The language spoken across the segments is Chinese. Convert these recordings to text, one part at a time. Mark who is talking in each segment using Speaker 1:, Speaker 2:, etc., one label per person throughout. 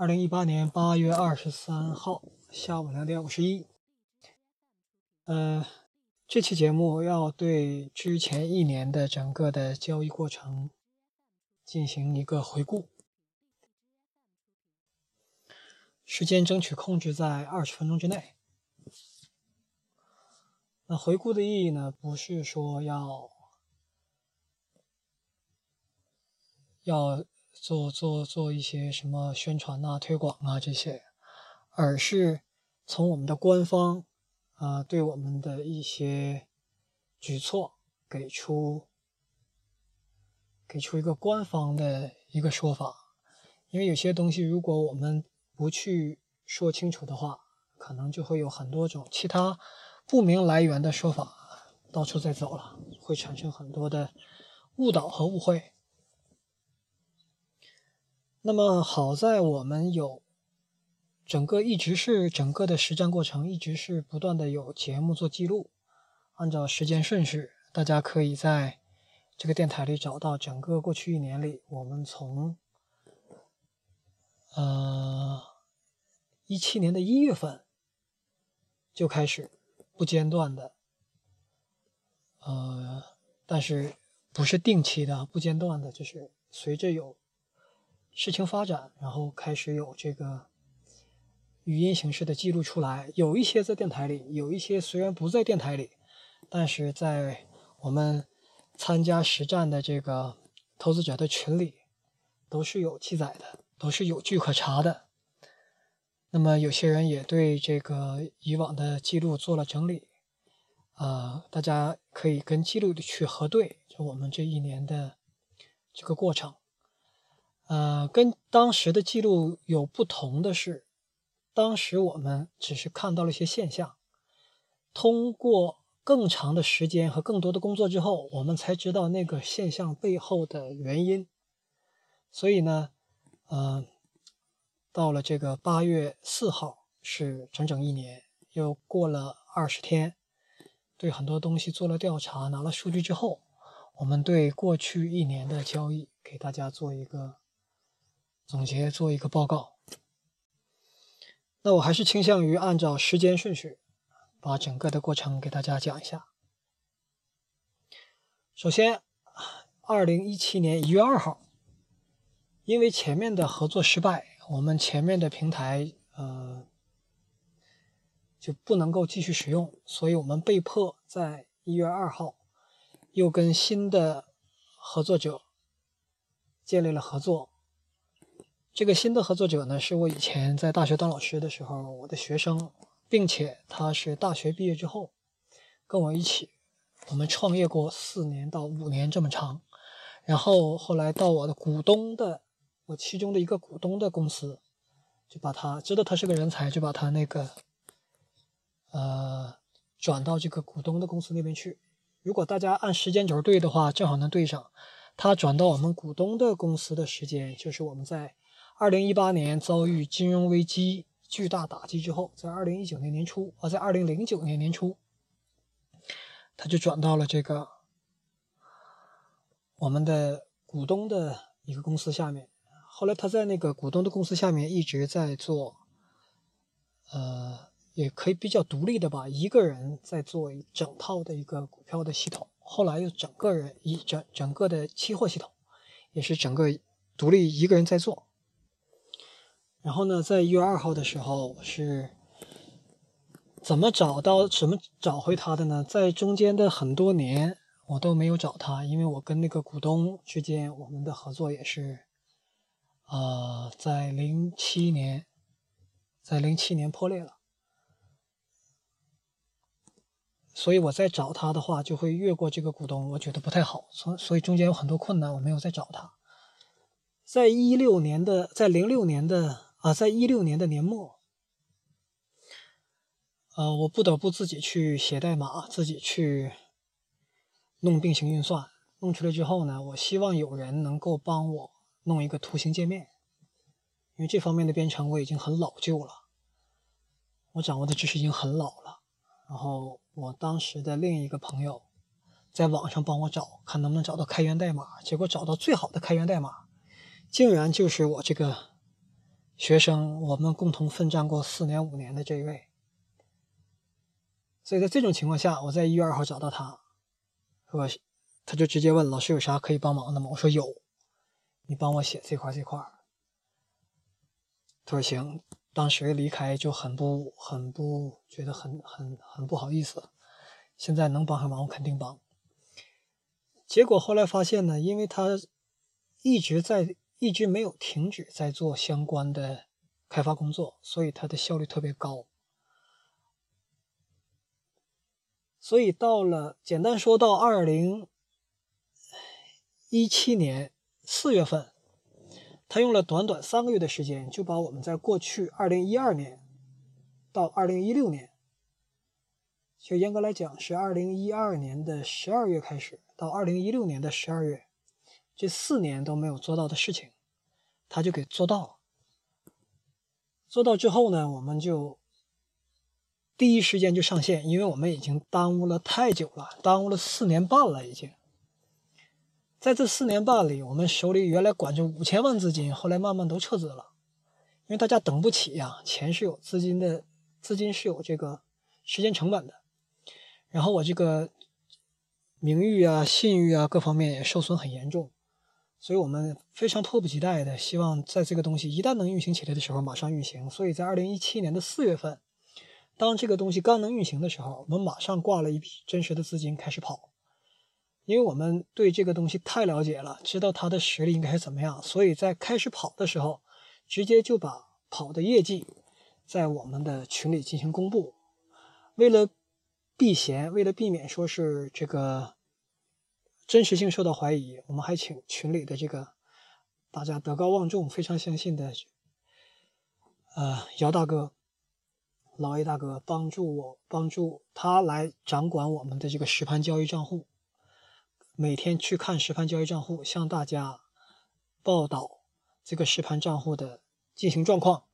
Speaker 1: 二零一八年八月二十三号下午两点五十一。呃，这期节目要对之前一年的整个的交易过程进行一个回顾，时间争取控制在二十分钟之内。那回顾的意义呢，不是说要要做做做一些什么宣传啊、推广啊这些，而是从我们的官方啊对我们的一些举措给出给出一个官方的一个说法。因为有些东西如果我们不去说清楚的话，可能就会有很多种其他。不明来源的说法到处在走了，会产生很多的误导和误会。那么好在我们有整个一直是整个的实战过程，一直是不断的有节目做记录，按照时间顺序，大家可以在这个电台里找到整个过去一年里，我们从呃一七年的一月份就开始。不间断的，呃，但是不是定期的，不间断的，就是随着有事情发展，然后开始有这个语音形式的记录出来。有一些在电台里，有一些虽然不在电台里，但是在我们参加实战的这个投资者的群里，都是有记载的，都是有据可查的。那么有些人也对这个以往的记录做了整理，啊，大家可以跟记录的去核对，就我们这一年的这个过程，呃，跟当时的记录有不同的是，当时我们只是看到了一些现象，通过更长的时间和更多的工作之后，我们才知道那个现象背后的原因，所以呢，嗯。到了这个八月四号是整整一年，又过了二十天，对很多东西做了调查，拿了数据之后，我们对过去一年的交易给大家做一个总结，做一个报告。那我还是倾向于按照时间顺序，把整个的过程给大家讲一下。首先，二零一七年一月二号，因为前面的合作失败。我们前面的平台，呃，就不能够继续使用，所以我们被迫在一月二号又跟新的合作者建立了合作。这个新的合作者呢，是我以前在大学当老师的时候我的学生，并且他是大学毕业之后跟我一起，我们创业过四年到五年这么长，然后后来到我的股东的。我其中的一个股东的公司，就把他知道他是个人才，就把他那个，呃，转到这个股东的公司那边去。如果大家按时间轴对的话，正好能对上。他转到我们股东的公司的时间，就是我们在二零一八年遭遇金融危机巨大打击之后，在二零一九年年初啊，在二零零九年年初，他就转到了这个我们的股东的一个公司下面。后来他在那个股东的公司下面一直在做，呃，也可以比较独立的吧，一个人在做一整套的一个股票的系统。后来又整个人一整整个的期货系统，也是整个独立一个人在做。然后呢，在一月二号的时候是怎么找到、怎么找回他的呢？在中间的很多年我都没有找他，因为我跟那个股东之间我们的合作也是。啊，在零七年，在零七年破裂了，所以我在找他的话，就会越过这个股东，我觉得不太好，所所以中间有很多困难，我没有再找他。在一六年的，在零六年的啊，在一六年的年末，呃，我不得不自己去写代码，自己去弄并行运算，弄出来之后呢，我希望有人能够帮我。弄一个图形界面，因为这方面的编程我已经很老旧了，我掌握的知识已经很老了。然后我当时的另一个朋友在网上帮我找，看能不能找到开源代码。结果找到最好的开源代码，竟然就是我这个学生，我们共同奋战过四年五年的这一位。所以在这种情况下，我在一月二号找到他，说他就直接问老师有啥可以帮忙的吗？我说有，你帮我写这块这块。他说行。当时离开就很不很不觉得很很很不好意思。现在能帮上忙，我肯定帮。结果后来发现呢，因为他一直在一直没有停止在做相关的开发工作，所以它的效率特别高。所以到了简单说到二零一七年四月份，他用了短短三个月的时间，就把我们在过去二零一二年到二零一六年。就严格来讲，是二零一二年的十二月开始，到二零一六年的十二月，这四年都没有做到的事情，他就给做到了。做到之后呢，我们就第一时间就上线，因为我们已经耽误了太久了，耽误了四年半了已经。在这四年半里，我们手里原来管着五千万资金，后来慢慢都撤资了，因为大家等不起呀，钱是有资金的，资金是有这个时间成本的。然后我这个名誉啊、信誉啊各方面也受损很严重，所以我们非常迫不及待的希望在这个东西一旦能运行起来的时候马上运行。所以在二零一七年的四月份，当这个东西刚能运行的时候，我们马上挂了一笔真实的资金开始跑，因为我们对这个东西太了解了，知道它的实力应该是怎么样，所以在开始跑的时候，直接就把跑的业绩在我们的群里进行公布，为了。避嫌，为了避免说是这个真实性受到怀疑，我们还请群里的这个大家德高望重、非常相信的呃姚大哥、老 A 大哥帮助我，帮助他来掌管我们的这个实盘交易账户，每天去看实盘交易账户，向大家报道这个实盘账户的进行状况。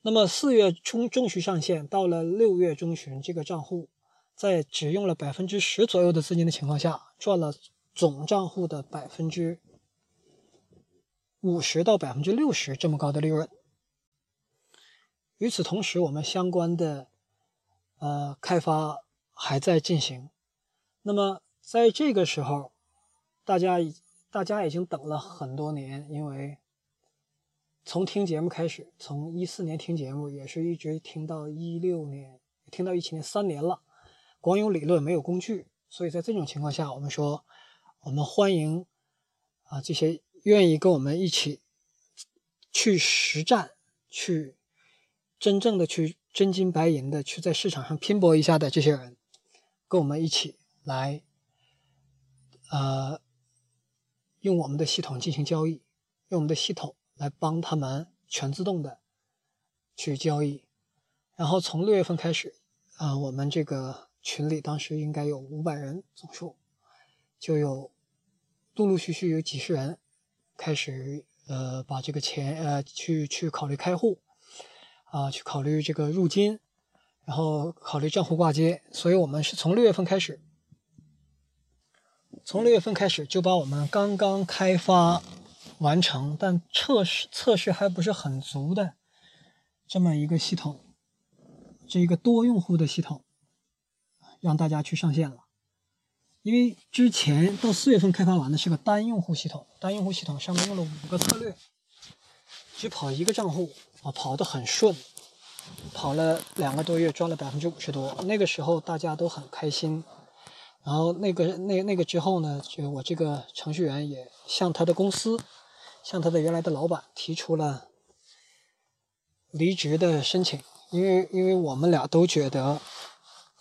Speaker 1: 那么四月中中旬上线，到了六月中旬，这个账户。在只用了百分之十左右的资金的情况下，赚了总账户的百分之五十到百分之六十这么高的利润。与此同时，我们相关的呃开发还在进行。那么在这个时候，大家已大家已经等了很多年，因为从听节目开始，从一四年听节目，也是一直听到一六年，听到一七年，三年了。光有理论没有工具，所以在这种情况下，我们说，我们欢迎啊这些愿意跟我们一起去实战、去真正的去真金白银的去在市场上拼搏一下的这些人，跟我们一起来，呃，用我们的系统进行交易，用我们的系统来帮他们全自动的去交易，然后从六月份开始啊，我们这个。群里当时应该有五百人总数，就有陆陆续续有几十人开始呃把这个钱呃去去考虑开户啊，去考虑这个入金，然后考虑账户挂接。所以我们是从六月份开始，从六月份开始就把我们刚刚开发完成但测试测试还不是很足的这么一个系统，这一个多用户的系统。让大家去上线了，因为之前到四月份开发完的是个单用户系统，单用户系统上面用了五个策略，只跑一个账户啊，跑得很顺，跑了两个多月，赚了百分之五十多。那个时候大家都很开心，然后那个那那个之后呢，就我这个程序员也向他的公司，向他的原来的老板提出了离职的申请，因为因为我们俩都觉得。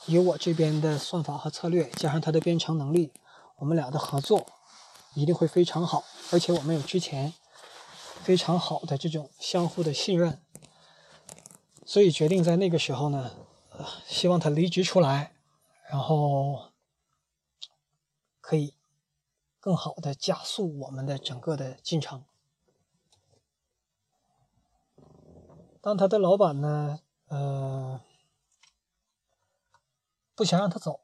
Speaker 1: 以我这边的算法和策略，加上他的编程能力，我们俩的合作一定会非常好。而且我们有之前非常好的这种相互的信任，所以决定在那个时候呢，希望他离职出来，然后可以更好的加速我们的整个的进程。当他的老板呢，呃。不想让他走，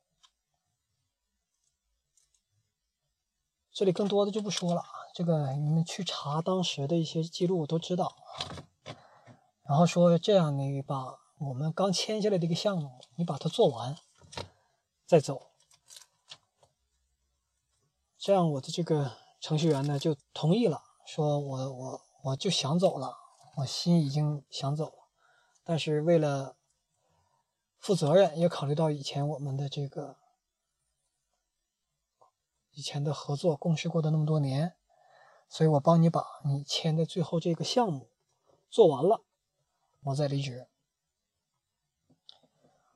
Speaker 1: 这里更多的就不说了。这个你们去查当时的一些记录都知道。然后说这样，你把我们刚签下来的一个项目，你把它做完再走。这样我的这个程序员呢就同意了，说我我我就想走了，我心已经想走，但是为了负责任，也考虑到以前我们的这个以前的合作共事过的那么多年，所以我帮你把你签的最后这个项目做完了。我再离职。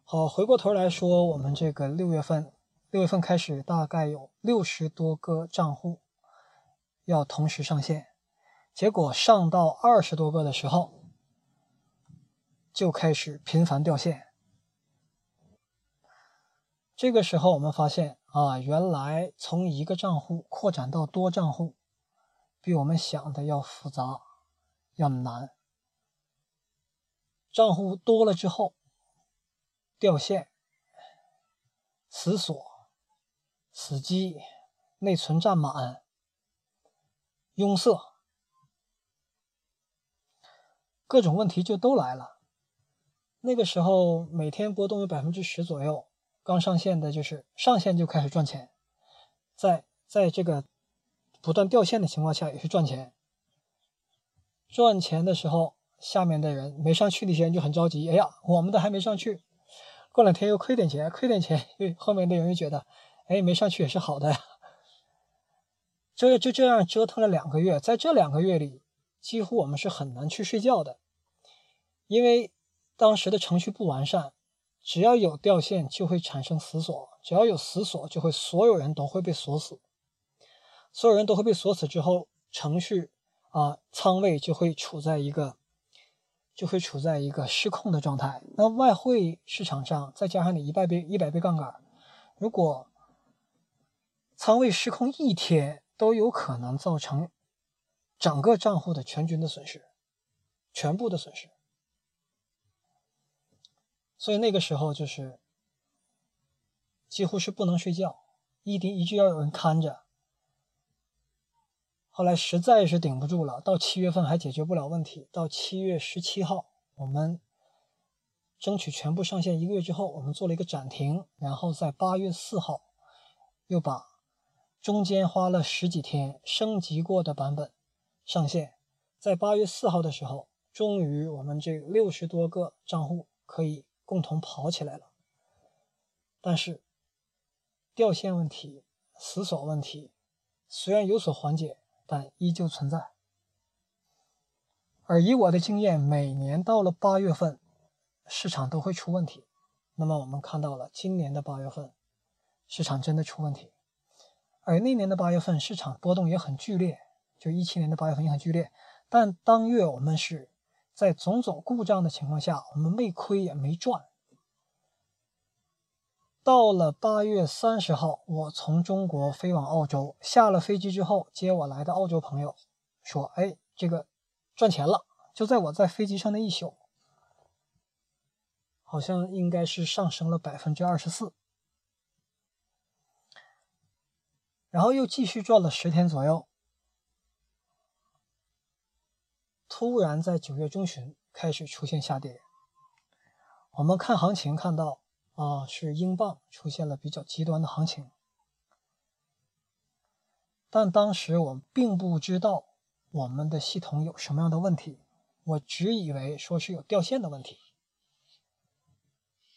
Speaker 1: 好，回过头来说，我们这个六月份，六月份开始，大概有六十多个账户要同时上线，结果上到二十多个的时候，就开始频繁掉线。这个时候，我们发现啊，原来从一个账户扩展到多账户，比我们想的要复杂，要难。账户多了之后，掉线、死锁、死机、内存占满、拥塞，各种问题就都来了。那个时候每天波动有百分之十左右，刚上线的就是上线就开始赚钱，在在这个不断掉线的情况下也是赚钱。赚钱的时候。下面的人没上去那些人就很着急，哎呀，我们的还没上去，过两天又亏点钱，亏点钱，后面的人又觉得，哎，没上去也是好的呀。这就这样折腾了两个月，在这两个月里，几乎我们是很难去睡觉的，因为当时的程序不完善，只要有掉线就会产生死锁，只要有死锁就会所有人都会被锁死，所有人都会被锁死之后，程序啊仓位就会处在一个。就会处在一个失控的状态。那外汇市场上再加上你一百倍、一百倍杠杆，如果仓位失控一天，都有可能造成整个账户的全军的损失，全部的损失。所以那个时候就是几乎是不能睡觉，一定一直要有人看着。后来实在是顶不住了，到七月份还解决不了问题。到七月十七号，我们争取全部上线一个月之后，我们做了一个暂停，然后在八月四号又把中间花了十几天升级过的版本上线。在八月四号的时候，终于我们这六十多个账户可以共同跑起来了。但是掉线问题、死锁问题虽然有所缓解。但依旧存在。而以我的经验，每年到了八月份，市场都会出问题。那么我们看到了今年的八月份，市场真的出问题。而那年的八月份，市场波动也很剧烈，就一七年的八月份也很剧烈。但当月我们是在种种故障的情况下，我们没亏也没赚。到了八月三十号，我从中国飞往澳洲。下了飞机之后，接我来的澳洲朋友说：“哎，这个赚钱了！”就在我在飞机上的一宿，好像应该是上升了百分之二十四，然后又继续赚了十天左右。突然在九月中旬开始出现下跌。我们看行情，看到。啊，是英镑出现了比较极端的行情，但当时我并不知道我们的系统有什么样的问题，我只以为说是有掉线的问题，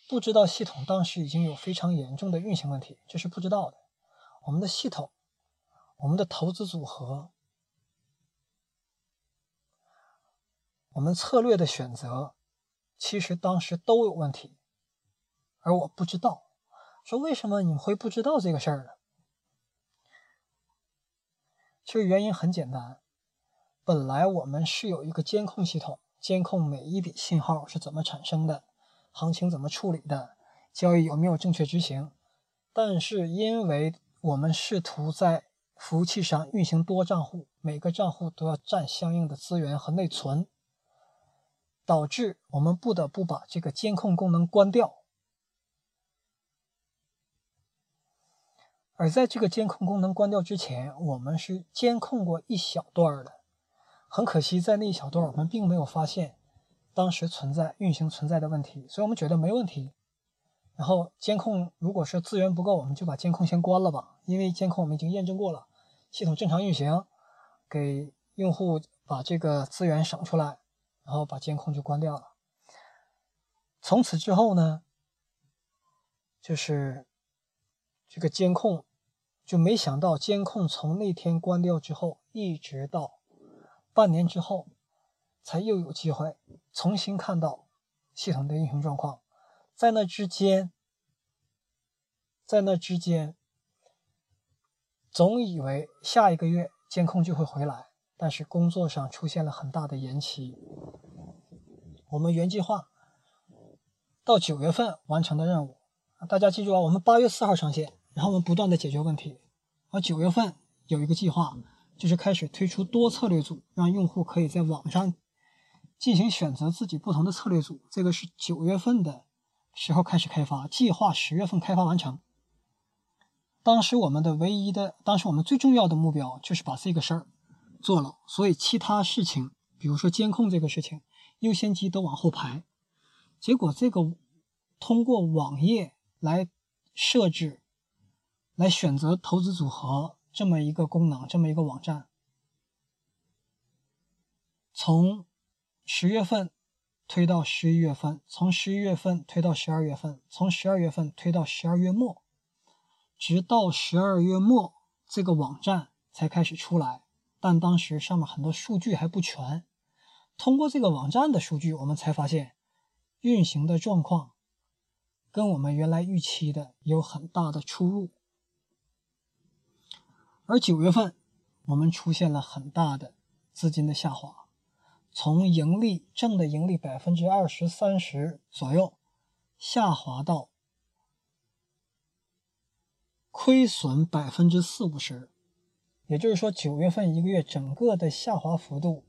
Speaker 1: 不知道系统当时已经有非常严重的运行问题，这是不知道的。我们的系统、我们的投资组合、我们策略的选择，其实当时都有问题。而我不知道，说为什么你会不知道这个事儿呢？其实原因很简单，本来我们是有一个监控系统，监控每一笔信号是怎么产生的，行情怎么处理的，交易有没有正确执行。但是因为我们试图在服务器上运行多账户，每个账户都要占相应的资源和内存，导致我们不得不把这个监控功能关掉。而在这个监控功能关掉之前，我们是监控过一小段的。很可惜，在那一小段，我们并没有发现当时存在运行存在的问题，所以我们觉得没问题。然后监控如果是资源不够，我们就把监控先关了吧，因为监控我们已经验证过了，系统正常运行，给用户把这个资源省出来，然后把监控就关掉了。从此之后呢，就是这个监控就没想到，监控从那天关掉之后，一直到半年之后，才又有机会重新看到系统的运行状况。在那之间，在那之间，总以为下一个月监控就会回来，但是工作上出现了很大的延期。我们原计划到九月份完成的任务，大家记住啊，我们八月四号上线，然后我们不断的解决问题。而九月份有一个计划，就是开始推出多策略组，让用户可以在网上进行选择自己不同的策略组。这个是九月份的。时候开始开发，计划十月份开发完成。当时我们的唯一的，当时我们最重要的目标就是把这个事儿做了，所以其他事情，比如说监控这个事情，优先级都往后排。结果这个通过网页来设置、来选择投资组合这么一个功能，这么一个网站，从十月份。推到十一月份，从十一月份推到十二月份，从十二月份推到十二月末，直到十二月末，这个网站才开始出来。但当时上面很多数据还不全，通过这个网站的数据，我们才发现运行的状况跟我们原来预期的有很大的出入。而九月份，我们出现了很大的资金的下滑。从盈利正的盈利百分之二十三十左右，下滑到亏损百分之四五十，也就是说九月份一个月整个的下滑幅度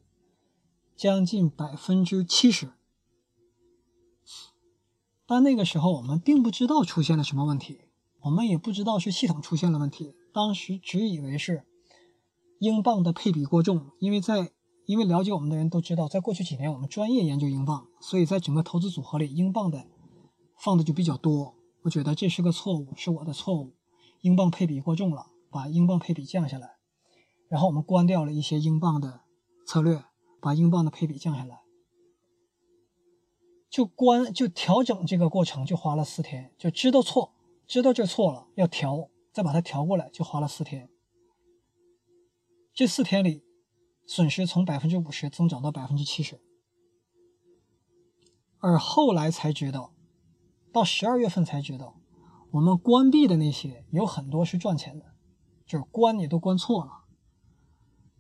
Speaker 1: 将近百分之七十。但那个时候我们并不知道出现了什么问题，我们也不知道是系统出现了问题，当时只以为是英镑的配比过重，因为在。因为了解我们的人都知道，在过去几年我们专业研究英镑，所以在整个投资组合里，英镑的放的就比较多。我觉得这是个错误，是我的错误，英镑配比过重了，把英镑配比降下来，然后我们关掉了一些英镑的策略，把英镑的配比降下来，就关就调整这个过程就花了四天，就知道错，知道这错了要调，再把它调过来就花了四天，这四天里。损失从百分之五十增长到百分之七十，而后来才知道，到十二月份才知道，我们关闭的那些有很多是赚钱的，就是关你都关错了，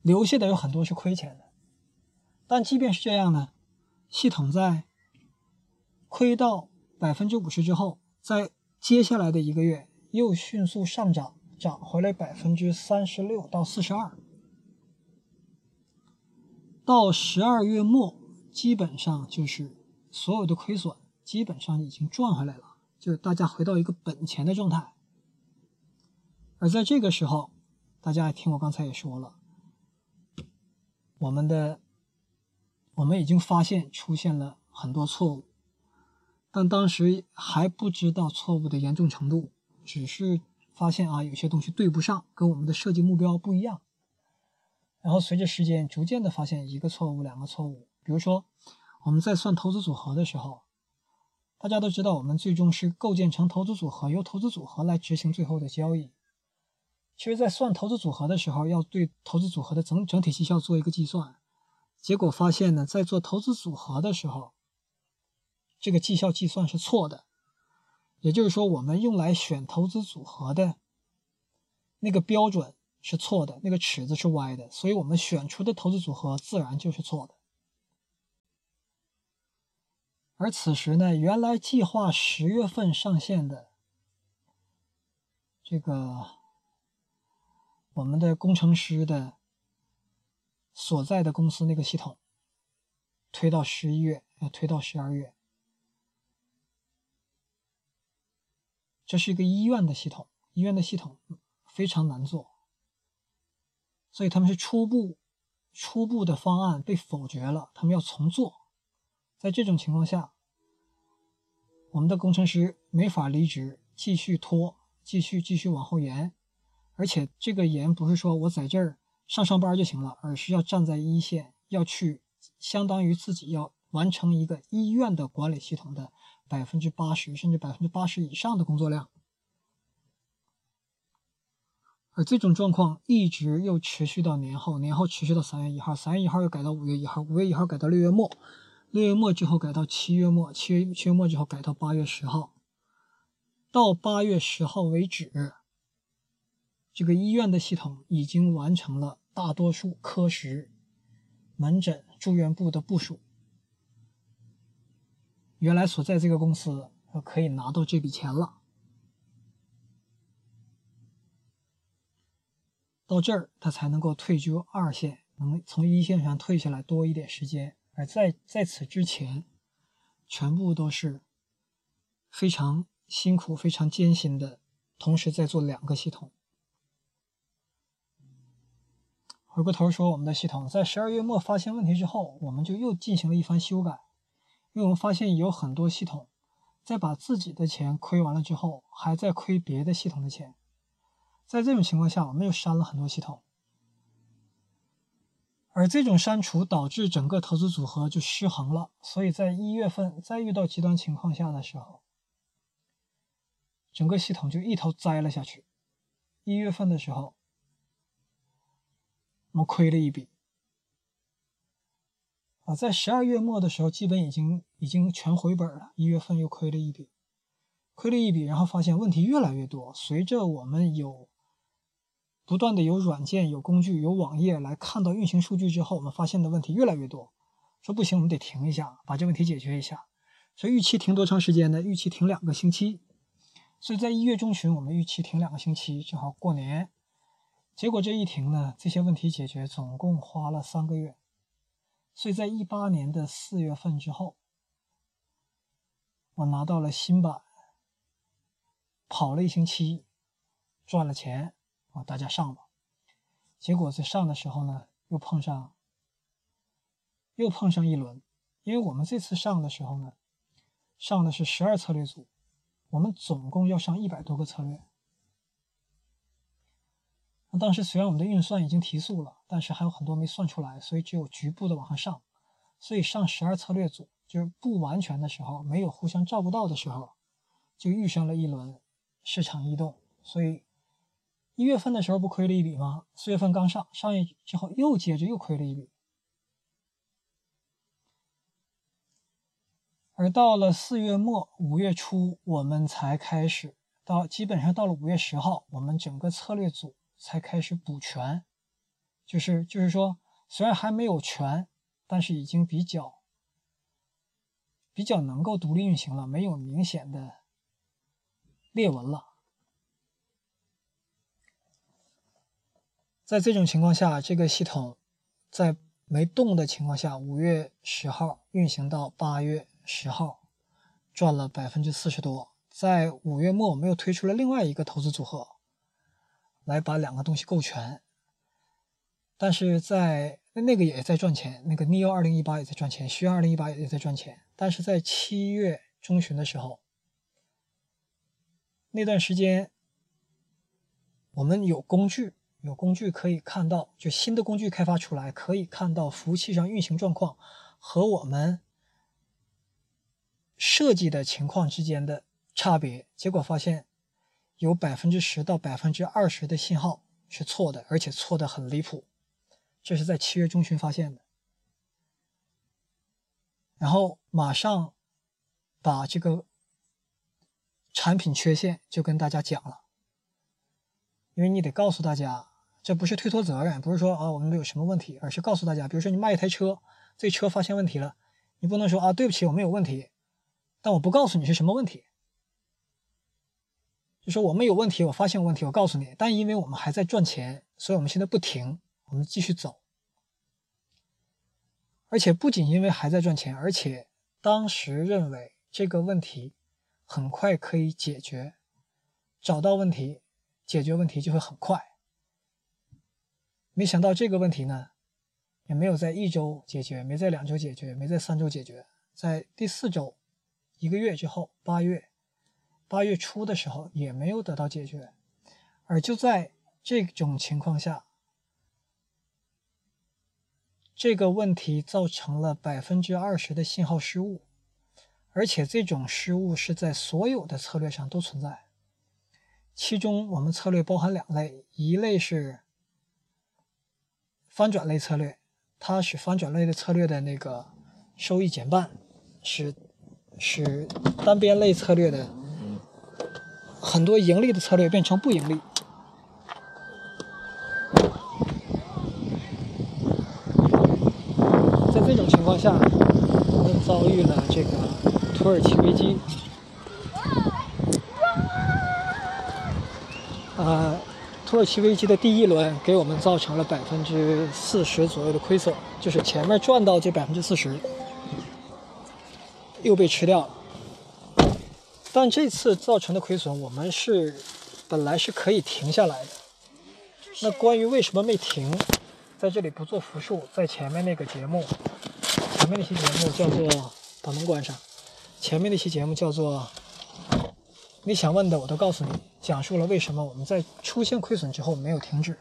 Speaker 1: 留下的有很多是亏钱的。但即便是这样呢，系统在亏到百分之五十之后，在接下来的一个月又迅速上涨，涨回来百分之三十六到四十二。到十二月末，基本上就是所有的亏损基本上已经赚回来了，就大家回到一个本钱的状态。而在这个时候，大家听我刚才也说了，我们的我们已经发现出现了很多错误，但当时还不知道错误的严重程度，只是发现啊有些东西对不上，跟我们的设计目标不一样。然后随着时间逐渐的发现一个错误、两个错误，比如说我们在算投资组合的时候，大家都知道我们最终是构建成投资组合，由投资组合来执行最后的交易。其实，在算投资组合的时候，要对投资组合的整整体绩效做一个计算，结果发现呢，在做投资组合的时候，这个绩效计算是错的，也就是说，我们用来选投资组合的那个标准。是错的，那个尺子是歪的，所以我们选出的投资组合自然就是错的。而此时呢，原来计划十月份上线的这个我们的工程师的所在的公司那个系统，推到十一月，要推到十二月。这是一个医院的系统，医院的系统非常难做。所以他们是初步初步的方案被否决了，他们要重做，在这种情况下，我们的工程师没法离职，继续拖，继续继续往后延，而且这个延不是说我在这儿上上班就行了，而是要站在一线，要去相当于自己要完成一个医院的管理系统的百分之八十甚至百分之八十以上的工作量。而这种状况一直又持续到年后，年后持续到三月一号，三月一号又改到五月一号，五月一号改到六月末，六月末之后改到七月末，七月七月末之后改到八月十号，到八月十号为止，这个医院的系统已经完成了大多数科室、门诊、住院部的部署。原来所在这个公司可以拿到这笔钱了。到这儿，他才能够退居二线，能从一线上退下来多一点时间。而在在此之前，全部都是非常辛苦、非常艰辛的，同时在做两个系统。回过头说，我们的系统在十二月末发现问题之后，我们就又进行了一番修改，因为我们发现有很多系统在把自己的钱亏完了之后，还在亏别的系统的钱。在这种情况下，我们又删了很多系统，而这种删除导致整个投资组合就失衡了。所以在一月份再遇到极端情况下的时候，整个系统就一头栽了下去。一月份的时候，我们亏了一笔，啊，在十二月末的时候，基本已经已经全回本了。一月份又亏了一笔，亏了一笔，然后发现问题越来越多。随着我们有不断的有软件、有工具、有网页来看到运行数据之后，我们发现的问题越来越多。说不行，我们得停一下，把这问题解决一下。所以预期停多长时间呢？预期停两个星期。所以在一月中旬，我们预期停两个星期，正好过年。结果这一停呢，这些问题解决总共花了三个月。所以在一八年的四月份之后，我拿到了新版，跑了一星期，赚了钱。啊，大家上吧。结果在上的时候呢，又碰上，又碰上一轮。因为我们这次上的时候呢，上的是十二策略组，我们总共要上一百多个策略。当时虽然我们的运算已经提速了，但是还有很多没算出来，所以只有局部的往上上。所以上十二策略组就是不完全的时候，没有互相照顾到的时候，就遇上了一轮市场异动，所以。一月份的时候不亏了一笔吗？四月份刚上，上业之后又接着又亏了一笔，而到了四月末五月初，我们才开始到基本上到了五月十号，我们整个策略组才开始补全，就是就是说，虽然还没有全，但是已经比较比较能够独立运行了，没有明显的裂纹了。在这种情况下，这个系统在没动的情况下，五月十号运行到八月十号，赚了百分之四十多。在五月末，我们又推出了另外一个投资组合，来把两个东西构全。但是在那个也在赚钱，那个 neo 二零一八也在赚钱，虚二零一八也在赚钱。但是在七月中旬的时候，那段时间我们有工具。有工具可以看到，就新的工具开发出来，可以看到服务器上运行状况和我们设计的情况之间的差别。结果发现有百分之十到百分之二十的信号是错的，而且错的很离谱。这是在七月中旬发现的，然后马上把这个产品缺陷就跟大家讲了，因为你得告诉大家。这不是推脱责任，不是说啊我们有什么问题，而是告诉大家，比如说你卖一台车，这车发现问题了，你不能说啊对不起我们有问题，但我不告诉你是什么问题，就说我们有问题，我发现问题，我告诉你，但因为我们还在赚钱，所以我们现在不停，我们继续走，而且不仅因为还在赚钱，而且当时认为这个问题很快可以解决，找到问题，解决问题就会很快。没想到这个问题呢，也没有在一周解决，没在两周解决，没在三周解决，在第四周，一个月之后，八月，八月初的时候也没有得到解决，而就在这种情况下，这个问题造成了百分之二十的信号失误，而且这种失误是在所有的策略上都存在。其中我们策略包含两类，一类是翻转类策略，它使翻转类的策略的那个收益减半，使使单边类策略的很多盈利的策略变成不盈利。在这种情况下，我们遭遇了这个土耳其危机。呃，土耳其危机的第一轮给我们造成了百分之四十左右的亏损，就是前面赚到这百分之四十，又被吃掉了。但这次造成的亏损，我们是本来是可以停下来的。那关于为什么没停，在这里不做复述，在前面那个节目，前面那期节目叫做把门关上，前面那期节目叫做。你想问的我都告诉你，讲述了为什么我们在出现亏损之后没有停止。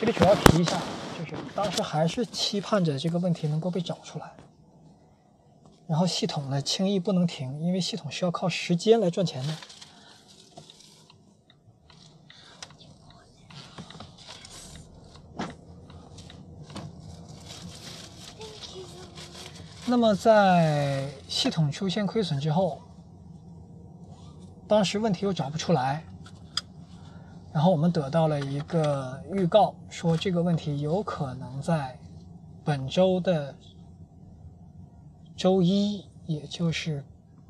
Speaker 1: 这里主要提一下，就是当时还是期盼着这个问题能够被找出来，然后系统呢轻易不能停，因为系统需要靠时间来赚钱的。那么在系统出现亏损之后。当时问题又找不出来，然后我们得到了一个预告，说这个问题有可能在本周的周一，也就是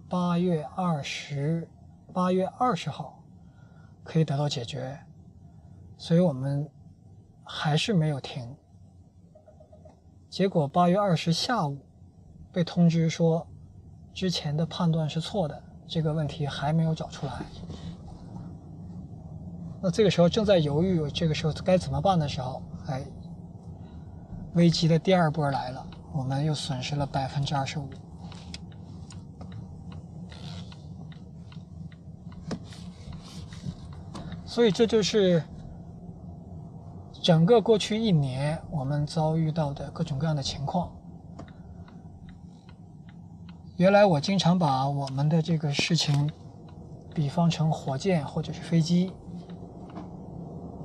Speaker 1: 八月二十八月二十号可以得到解决，所以我们还是没有停。结果八月二十下午被通知说，之前的判断是错的。这个问题还没有找出来，那这个时候正在犹豫，这个时候该怎么办的时候，哎，危机的第二波来了，我们又损失了百分之二十五。所以这就是整个过去一年我们遭遇到的各种各样的情况。原来我经常把我们的这个事情比方成火箭或者是飞机，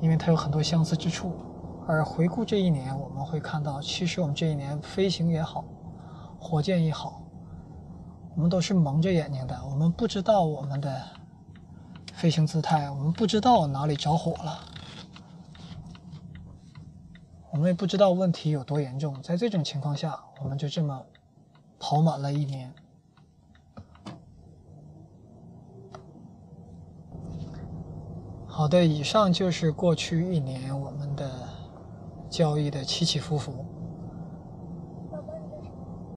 Speaker 1: 因为它有很多相似之处。而回顾这一年，我们会看到，其实我们这一年飞行也好，火箭也好，我们都是蒙着眼睛的。我们不知道我们的飞行姿态，我们不知道哪里着火了，我们也不知道问题有多严重。在这种情况下，我们就这么。跑满了一年。好的，以上就是过去一年我们的交易的起起伏伏。